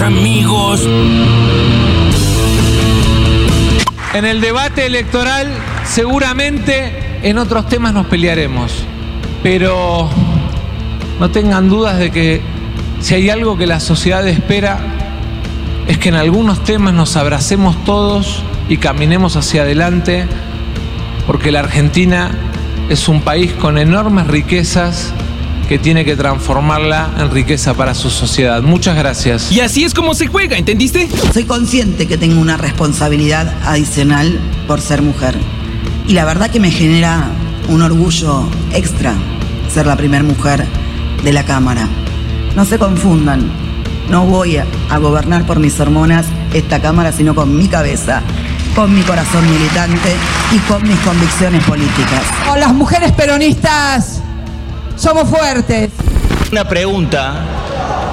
amigos. En el debate electoral seguramente en otros temas nos pelearemos, pero no tengan dudas de que si hay algo que la sociedad espera es que en algunos temas nos abracemos todos y caminemos hacia adelante, porque la Argentina es un país con enormes riquezas que tiene que transformarla en riqueza para su sociedad. Muchas gracias. Y así es como se juega, ¿entendiste? Soy consciente que tengo una responsabilidad adicional por ser mujer. Y la verdad que me genera un orgullo extra ser la primera mujer de la Cámara. No se confundan, no voy a, gobernar por mis hormonas esta Cámara, sino con mi cabeza, con mi corazón militante y con mis convicciones políticas. Con las mujeres peronistas somos fuertes. Una pregunta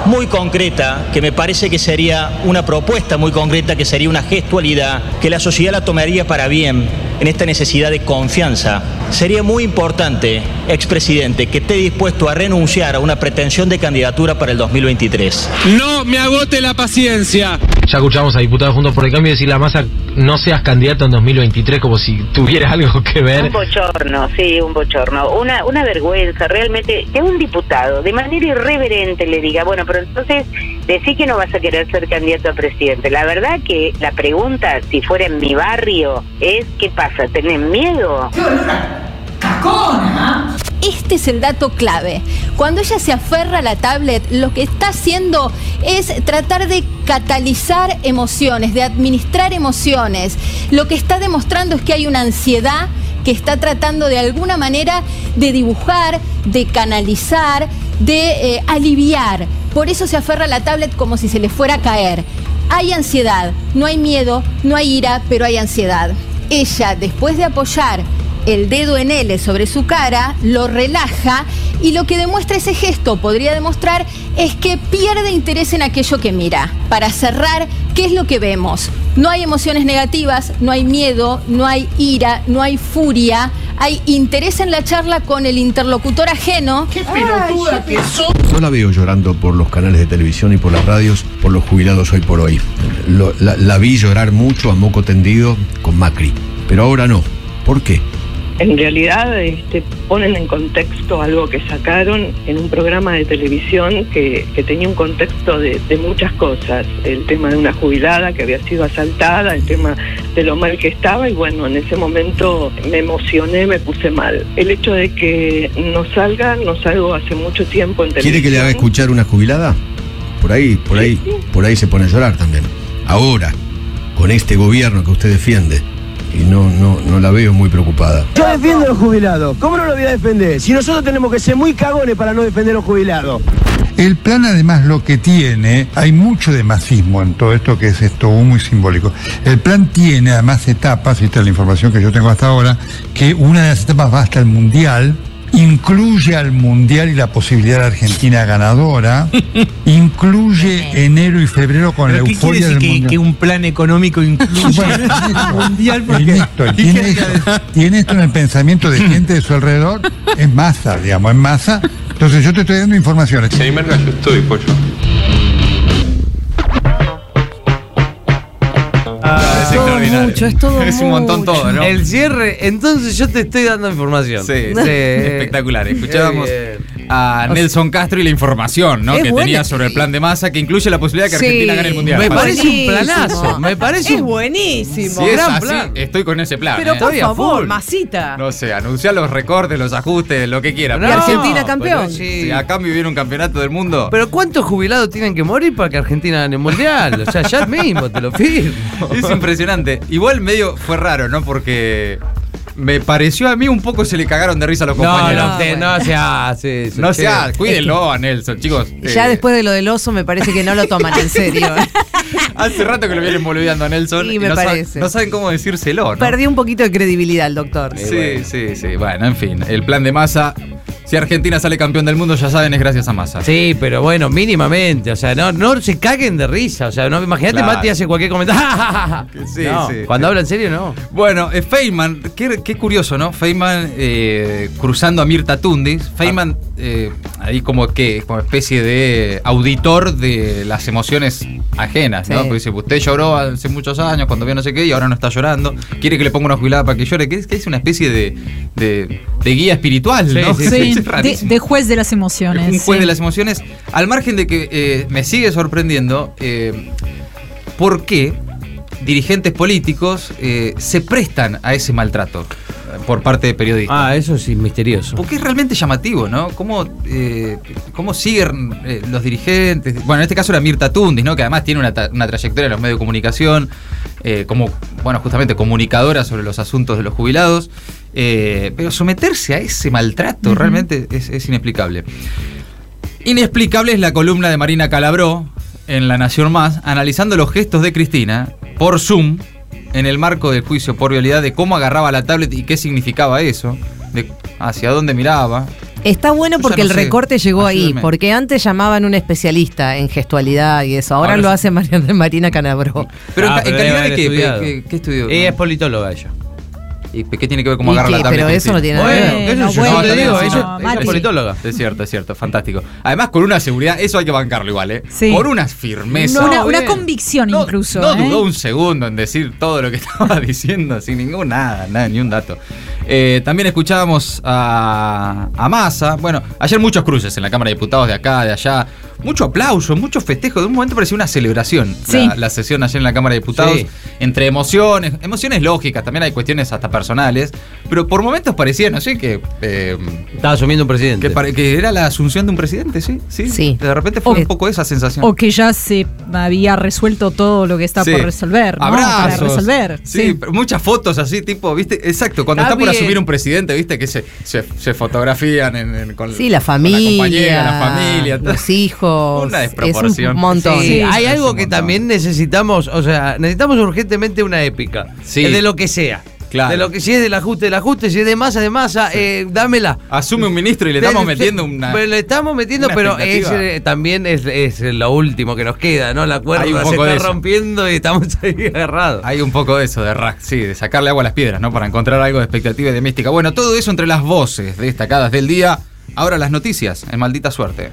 muy concreta, que me parece que sería una propuesta muy concreta, que sería una gestualidad, que la sociedad la tomaría para bien en esta necesidad de confianza. Sería muy importante, expresidente, que esté dispuesto a renunciar a una pretensión de candidatura para el 2023. No me agote la paciencia. Ya escuchamos a diputados Juntos por el Cambio decir la masa no seas candidato en 2023 como si tuviera algo que ver. Un bochorno, sí, un bochorno. Una, una vergüenza, realmente, que un diputado de manera irreverente le diga, bueno, pero entonces decí que no vas a querer ser candidato a presidente. La verdad que la pregunta, si fuera en mi barrio, es ¿qué pasa? ¿Tenés miedo? Este es el dato clave. Cuando ella se aferra a la tablet, lo que está haciendo es tratar de catalizar emociones, de administrar emociones. Lo que está demostrando es que hay una ansiedad que está tratando de alguna manera de dibujar, de canalizar, de eh, aliviar. Por eso se aferra a la tablet como si se le fuera a caer. Hay ansiedad, no hay miedo, no hay ira, pero hay ansiedad. Ella, después de apoyar el dedo en L sobre su cara, lo relaja y lo que demuestra ese gesto, podría demostrar, es que pierde interés en aquello que mira. Para cerrar, ¿qué es lo que vemos? No hay emociones negativas, no hay miedo, no hay ira, no hay furia, hay interés en la charla con el interlocutor ajeno. ¡Qué pelotuda que sos! Yo la veo llorando por los canales de televisión y por las radios, por los jubilados hoy por hoy. Lo- la, la vi llorar mucho a moco tendido con Macri, pero ahora no. ¿Por qué? En realidad este, ponen en contexto algo que sacaron en un programa de televisión que, que tenía un contexto de, de muchas cosas. El tema de una jubilada que había sido asaltada, el tema de lo mal que estaba y bueno, en ese momento me emocioné, me puse mal. El hecho de que no salga, no salgo hace mucho tiempo en ¿Quiere que le televisión. haga escuchar una jubilada? Por ahí, por ahí, por ahí se pone a llorar también. Ahora, con este gobierno que usted defiende, y no, no, no la veo muy preocupada. Yo defiendo a los jubilados. ¿Cómo no lo voy a defender? Si nosotros tenemos que ser muy cagones para no defender a los jubilados. El plan además lo que tiene, hay mucho de masismo en todo esto que es esto muy simbólico. El plan tiene además etapas, y esta es la información que yo tengo hasta ahora, que una de las etapas va hasta el Mundial, incluye al Mundial y la posibilidad de Argentina ganadora, incluye enero y febrero con la ¿Pero qué quiere euforia decir del que, Mundial. que un plan económico incluye el mundial? Porque, ¿qué tiene, esto, tiene esto en el pensamiento de gente de su alrededor, es masa, digamos, es masa. Entonces yo te estoy dando informaciones. yo estoy, pollo. Mucho, es todo Es un montón mucho. todo, ¿no? El cierre, entonces yo te estoy dando información. Sí, espectacular. Escuchábamos a Nelson Castro y la información ¿no? Que buena. tenía sobre el plan de masa que incluye la posibilidad de que Sí. Argentina gane el mundial. Me parece un planazo. Me parece Es un buenísimo. Si es gran así, plan. estoy con ese plan. Pero ¿eh? por favor, full. masita. No sé, anunciar los recortes, los ajustes, lo que quiera. Y Argentina campeón. sí. Si a cambio hubiera un campeonato del mundo. Pero ¿cuántos jubilados tienen que morir para que Argentina gane el mundial? O sea, ya mismo te lo firmo. Es impresionante. Igual medio fue raro, ¿no? Porque me pareció a mí un poco se le cagaron de risa a los No, compañeros. no, te- no se hace eso. No che. se hace, cuídenlo a Nelson, chicos. Ya Eh, después de lo del oso me parece que no lo toman en serio. Hace rato que lo vienen boludeando a Nelson. Sí, y me no, parece. no saben cómo decírselo, ¿no? Perdió un poquito de credibilidad el doctor. Sí, sí, sí. Bueno, en fin, el plan de masa Si Argentina sale campeón del mundo, ya saben, es gracias a Massa. Sí, pero bueno, mínimamente. O sea, no, no se caguen de risa. O sea, no, imagínate, Claro. Mati hace cualquier comentario. Sí, No, sí. Cuando habla en serio, no. Bueno, eh, Feynman, qué, qué curioso, ¿no? Feynman eh, cruzando a Mirta Tundis. Feynman, eh, ahí como que, como especie de auditor de las emociones ajenas, ¿no? Sí. Porque dice, usted lloró hace muchos años cuando vio no sé qué y ahora no está llorando. Quiere que le ponga una jubilada para que llore. Que es, que es una especie de, de- de guía espiritual, ¿no? Sí, Es de, rarísimo. de juez de las emociones. un juez sí. de las emociones. Al margen de que eh, me sigue sorprendiendo eh, por qué dirigentes políticos eh, se prestan a ese maltrato por parte de periodistas. Ah, eso sí, misterioso. Porque es realmente llamativo, ¿no? Cómo, eh, cómo siguen eh, los dirigentes. Bueno, en este caso era Mirta Tundis, ¿no? Que además tiene una, trayectoria en los medios de comunicación, eh, como, bueno, justamente comunicadora sobre los asuntos de los jubilados. Pero someterse a ese maltrato realmente es, es inexplicable. Inexplicable es la columna de Marina Calabró en La Nación Más, analizando los gestos de Cristina por Zoom en el marco del juicio por vialidad de cómo agarraba la tablet y qué significaba eso, de hacia dónde miraba. Está bueno porque no el sé. recorte llegó ahí, porque antes llamaban un especialista en gestualidad y eso, ahora, Ahora lo sí. hace Mariana, Marina Canabró. Pero en Ah, ca- en, pero calidad de qué. ¿Qué, qué estudió? Ella es politóloga ella. ¿Y qué tiene que ver cómo ¿Y agarra qué? la tablet? Pero eso no tiene nada que Bueno, ver. bueno, yo te digo, no, ella, es politóloga. Es cierto, es cierto, fantástico. Además, con una seguridad, eso hay que bancarlo igual, ¿eh? Sí. Con una firmeza. una, No, una bien. convicción No, incluso. no ¿eh? dudó un segundo en decir todo lo que estaba diciendo, sin ningún nada, nada, ni un dato. Eh, también escuchábamos a, a Massa. Bueno, ayer muchos cruces en la Cámara de Diputados de acá, de allá. Mucho aplauso, mucho festejo. De un momento parecía una celebración Sí. la, la sesión ayer en la Cámara de Diputados. Sí. Entre emociones, emociones lógicas, también hay cuestiones hasta personales. Pero por momentos parecía, no sé, que. eh, Estaba asumiendo un presidente. que, era la asunción de un presidente, ¿sí? Sí. Sí. De repente fue O- un poco esa sensación. O que ya se había resuelto todo lo que está Sí. por resolver, ¿no? Para Abrazos. resolver. Sí, muchas fotos así, tipo, ¿viste? Exacto, cuando Está está, por asumir un presidente, ¿viste? Que se, se, se fotografían en, en- con, Sí, la con la compañera, familia, la familia. todo. los hijos, Una es desproporción. un montón. Sí, Sí, hay es algo que montón. también necesitamos, o sea, necesitamos urgentemente una épica. Sí. De lo que sea. Claro. De lo que si es del ajuste, del ajuste, si es de masa, de masa, eh, dámela. Asume un ministro y le estamos metiendo una. Pero le estamos metiendo, pero es, eh, también es, es lo último que nos queda, ¿no? La cuerda se está eso. rompiendo y estamos ahí agarrados. Hay un poco de eso, de rack, sí, de sacarle agua a las piedras, ¿no? Para encontrar algo de expectativa y de mística. Bueno, todo eso entre las voces destacadas del día. Ahora las noticias, en maldita suerte.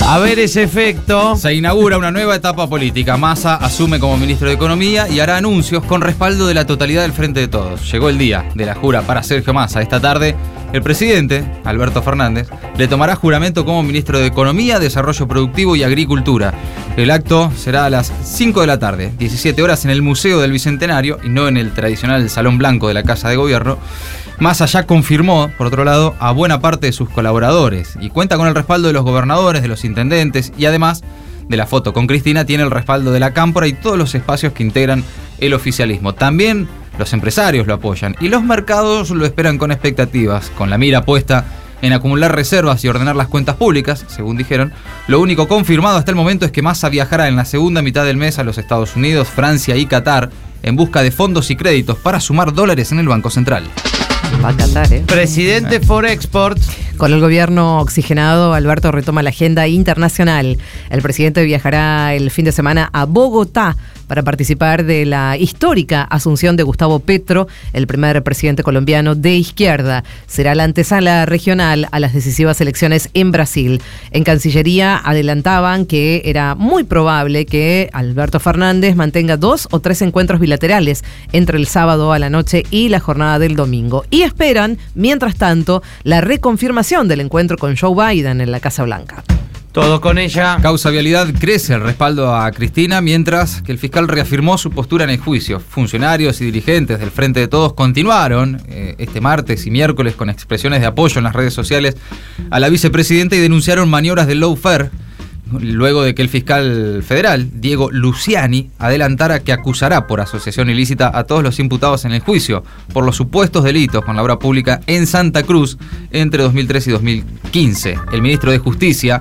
A ver ese efecto. Se inaugura una nueva etapa política. Massa asume como ministro de Economía y hará anuncios con respaldo de la totalidad del Frente de Todos. Llegó el día de la jura para Sergio Massa. Esta tarde, el presidente, Alberto Fernández, le tomará juramento como ministro de Economía, Desarrollo Productivo y Agricultura. El acto será a las 5 de la tarde, 17 horas en el Museo del Bicentenario y no en el tradicional Salón Blanco de la Casa de Gobierno. Massa ya confirmó, por otro lado, a buena parte de sus colaboradores y cuenta con el respaldo de los gobernadores, de los intendentes y además de la foto con Cristina tiene el respaldo de la Cámpora y todos los espacios que integran el oficialismo. También los empresarios lo apoyan y los mercados lo esperan con expectativas, con la mira puesta en acumular reservas y ordenar las cuentas públicas, según dijeron. Lo único confirmado hasta el momento es que Massa viajará en la segunda mitad del mes a los Estados Unidos, Francia y Qatar en busca de fondos y créditos para sumar dólares en el Banco Central. Va a Qatar, ¿eh? Presidente for Export. Con el gobierno oxigenado, Alberto retoma la agenda internacional. El presidente viajará el fin de semana a Bogotá para participar de la histórica asunción de Gustavo Petro, el primer presidente colombiano de izquierda. Será la antesala regional a las decisivas elecciones en Brasil. En Cancillería adelantaban que era muy probable que Alberto Fernández mantenga dos o tres encuentros bilaterales entre el sábado a la noche y la jornada del domingo. Y esperan, mientras tanto, la reconfirmación del encuentro con Joe Biden en la Casa Blanca. Todo con ella. Causa Vialidad crece el respaldo a Cristina, mientras que el fiscal reafirmó su postura en el juicio. Funcionarios y dirigentes del Frente de Todos continuaron eh, este martes y miércoles con expresiones de apoyo en las redes sociales a la vicepresidenta y denunciaron maniobras de lawfare luego de que el fiscal federal, Diego Luciani, adelantara que acusará por asociación ilícita a todos los imputados en el juicio por los supuestos delitos con la obra pública en Santa Cruz entre 2003 y 2015. El ministro de Justicia,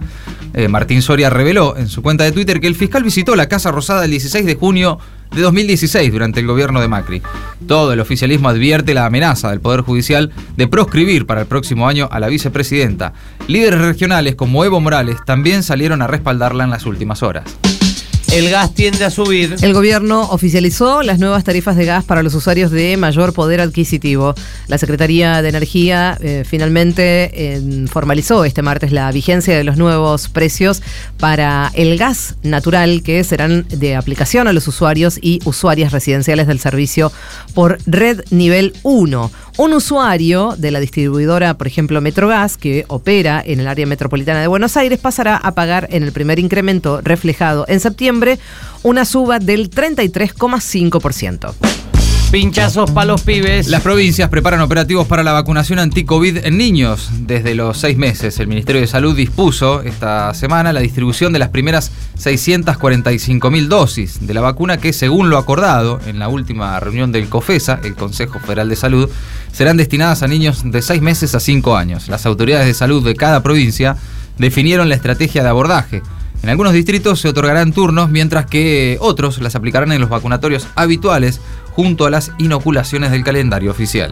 eh, Martín Soria, reveló en su cuenta de Twitter que el fiscal visitó la Casa Rosada el 16 de junio de 2016 durante el gobierno de Macri. Todo el oficialismo advierte la amenaza del Poder Judicial de proscribir para el próximo año a la vicepresidenta. Líderes regionales como Evo Morales también salieron a respaldarla en las últimas horas. El gas tiende a subir. El gobierno oficializó las nuevas tarifas de gas para los usuarios de mayor poder adquisitivo. La Secretaría de Energía eh, finalmente eh, formalizó este martes la vigencia de los nuevos precios para el gas natural que serán de aplicación a los usuarios y usuarias residenciales del servicio por red nivel 1. Un usuario de la distribuidora, por ejemplo, Metrogas, que opera en el área metropolitana de Buenos Aires, pasará a pagar en el primer incremento reflejado en septiembre una suba del 33,5%. Pinchazos para los pibes. Las provincias preparan operativos para la vacunación anti-COVID en niños desde los seis meses. El Ministerio de Salud dispuso esta semana la distribución de las primeras 645 mil dosis de la vacuna que, según lo acordado en la última reunión del COFESA, el Consejo Federal de Salud, serán destinadas a niños de seis meses a cinco años. Las autoridades de salud de cada provincia definieron la estrategia de abordaje. En algunos distritos se otorgarán turnos, mientras que otros las aplicarán en los vacunatorios habituales junto a las inoculaciones del calendario oficial.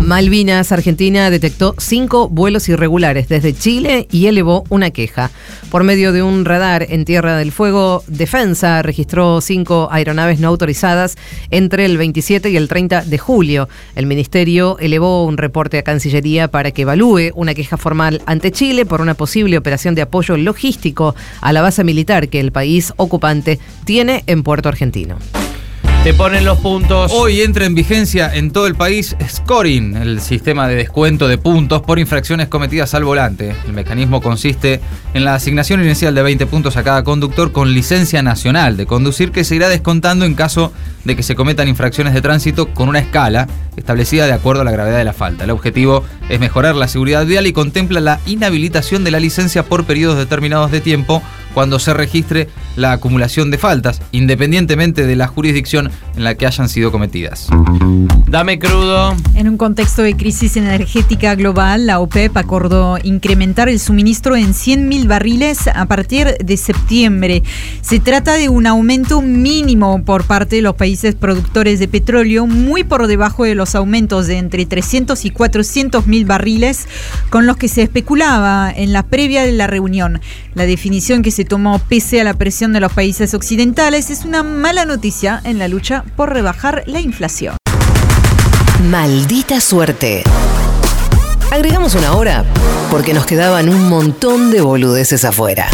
Malvinas, Argentina, detectó cinco vuelos irregulares desde Chile y elevó una queja. Por medio de un radar en Tierra del Fuego, Defensa registró cinco aeronaves no autorizadas entre el 27 y el 30 de julio. El ministerio elevó un reporte a Cancillería para que evalúe una queja formal ante Chile por una posible operación de apoyo logístico a la base militar que el país ocupante tiene en Puerto Argentino. Te ponen los puntos. Hoy entra en vigencia en todo el país Scoring, el sistema de descuento de puntos por infracciones cometidas al volante. El mecanismo consiste en la asignación inicial de 20 puntos a cada conductor con licencia nacional de conducir que se irá descontando en caso de que se cometan infracciones de tránsito con una escala establecida de acuerdo a la gravedad de la falta. El objetivo es mejorar la seguridad vial y contempla la inhabilitación de la licencia por periodos determinados de tiempo cuando se registre la acumulación de faltas, independientemente de la jurisdicción en la que hayan sido cometidas. Dame crudo. En un contexto de crisis energética global, la OPEP acordó incrementar el suministro en 100.000 barriles a partir de septiembre. Se trata de un aumento mínimo por parte de los países productores de petróleo, muy por debajo de los aumentos de entre 300 y 400 mil barriles con los que se especulaba en la previa de la reunión. La definición que se tomó pese a la presión de los países occidentales es una mala noticia en la lucha por rebajar la inflación. Maldita suerte. Agregamos una hora porque nos quedaban un montón de boludeces afuera.